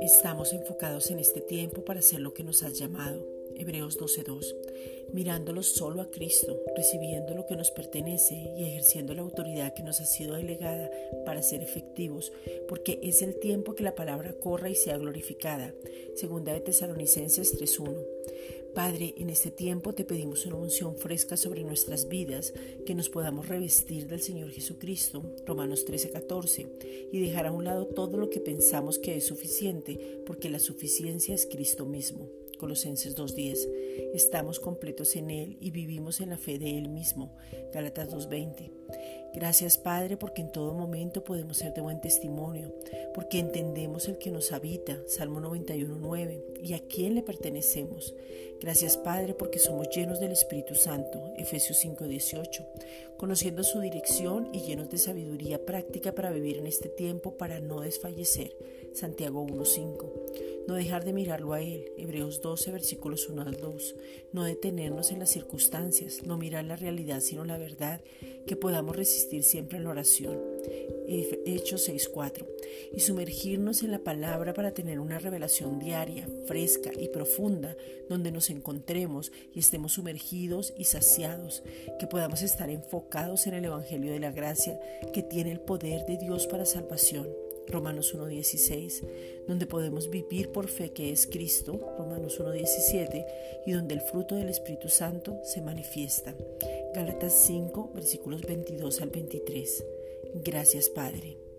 Estamos enfocados en este tiempo para hacer lo que nos has llamado. Hebreos 12:2, mirándolo solo a Cristo, recibiendo lo que nos pertenece y ejerciendo la autoridad que nos ha sido delegada para ser efectivos, porque es el tiempo que la palabra corra y sea glorificada. Segunda de Tesalonicenses 3:1. Padre, en este tiempo te pedimos una unción fresca sobre nuestras vidas, que nos podamos revestir del Señor Jesucristo, Romanos 13:14, y dejar a un lado todo lo que pensamos que es suficiente, porque la suficiencia es Cristo mismo. Colosenses 2.10. Estamos completos en Él y vivimos en la fe de Él mismo. Gálatas 2.20. Gracias Padre porque en todo momento podemos ser de buen testimonio, porque entendemos el que nos habita, Salmo 91.9, y a quién le pertenecemos. Gracias Padre porque somos llenos del Espíritu Santo, Efesios 5.18, conociendo su dirección y llenos de sabiduría práctica para vivir en este tiempo para no desfallecer, Santiago 1.5 no dejar de mirarlo a Él, Hebreos 12, versículos 1 al 2, no detenernos en las circunstancias, no mirar la realidad sino la verdad, que podamos resistir siempre en la oración, Hechos 6, 4, y sumergirnos en la palabra para tener una revelación diaria, fresca y profunda, donde nos encontremos y estemos sumergidos y saciados, que podamos estar enfocados en el Evangelio de la Gracia, que tiene el poder de Dios para salvación Romanos 1.16, donde podemos vivir por fe que es Cristo, Romanos 1.17, y donde el fruto del Espíritu Santo se manifiesta. Gálatas 5, versículos 22 al 23. Gracias, Padre.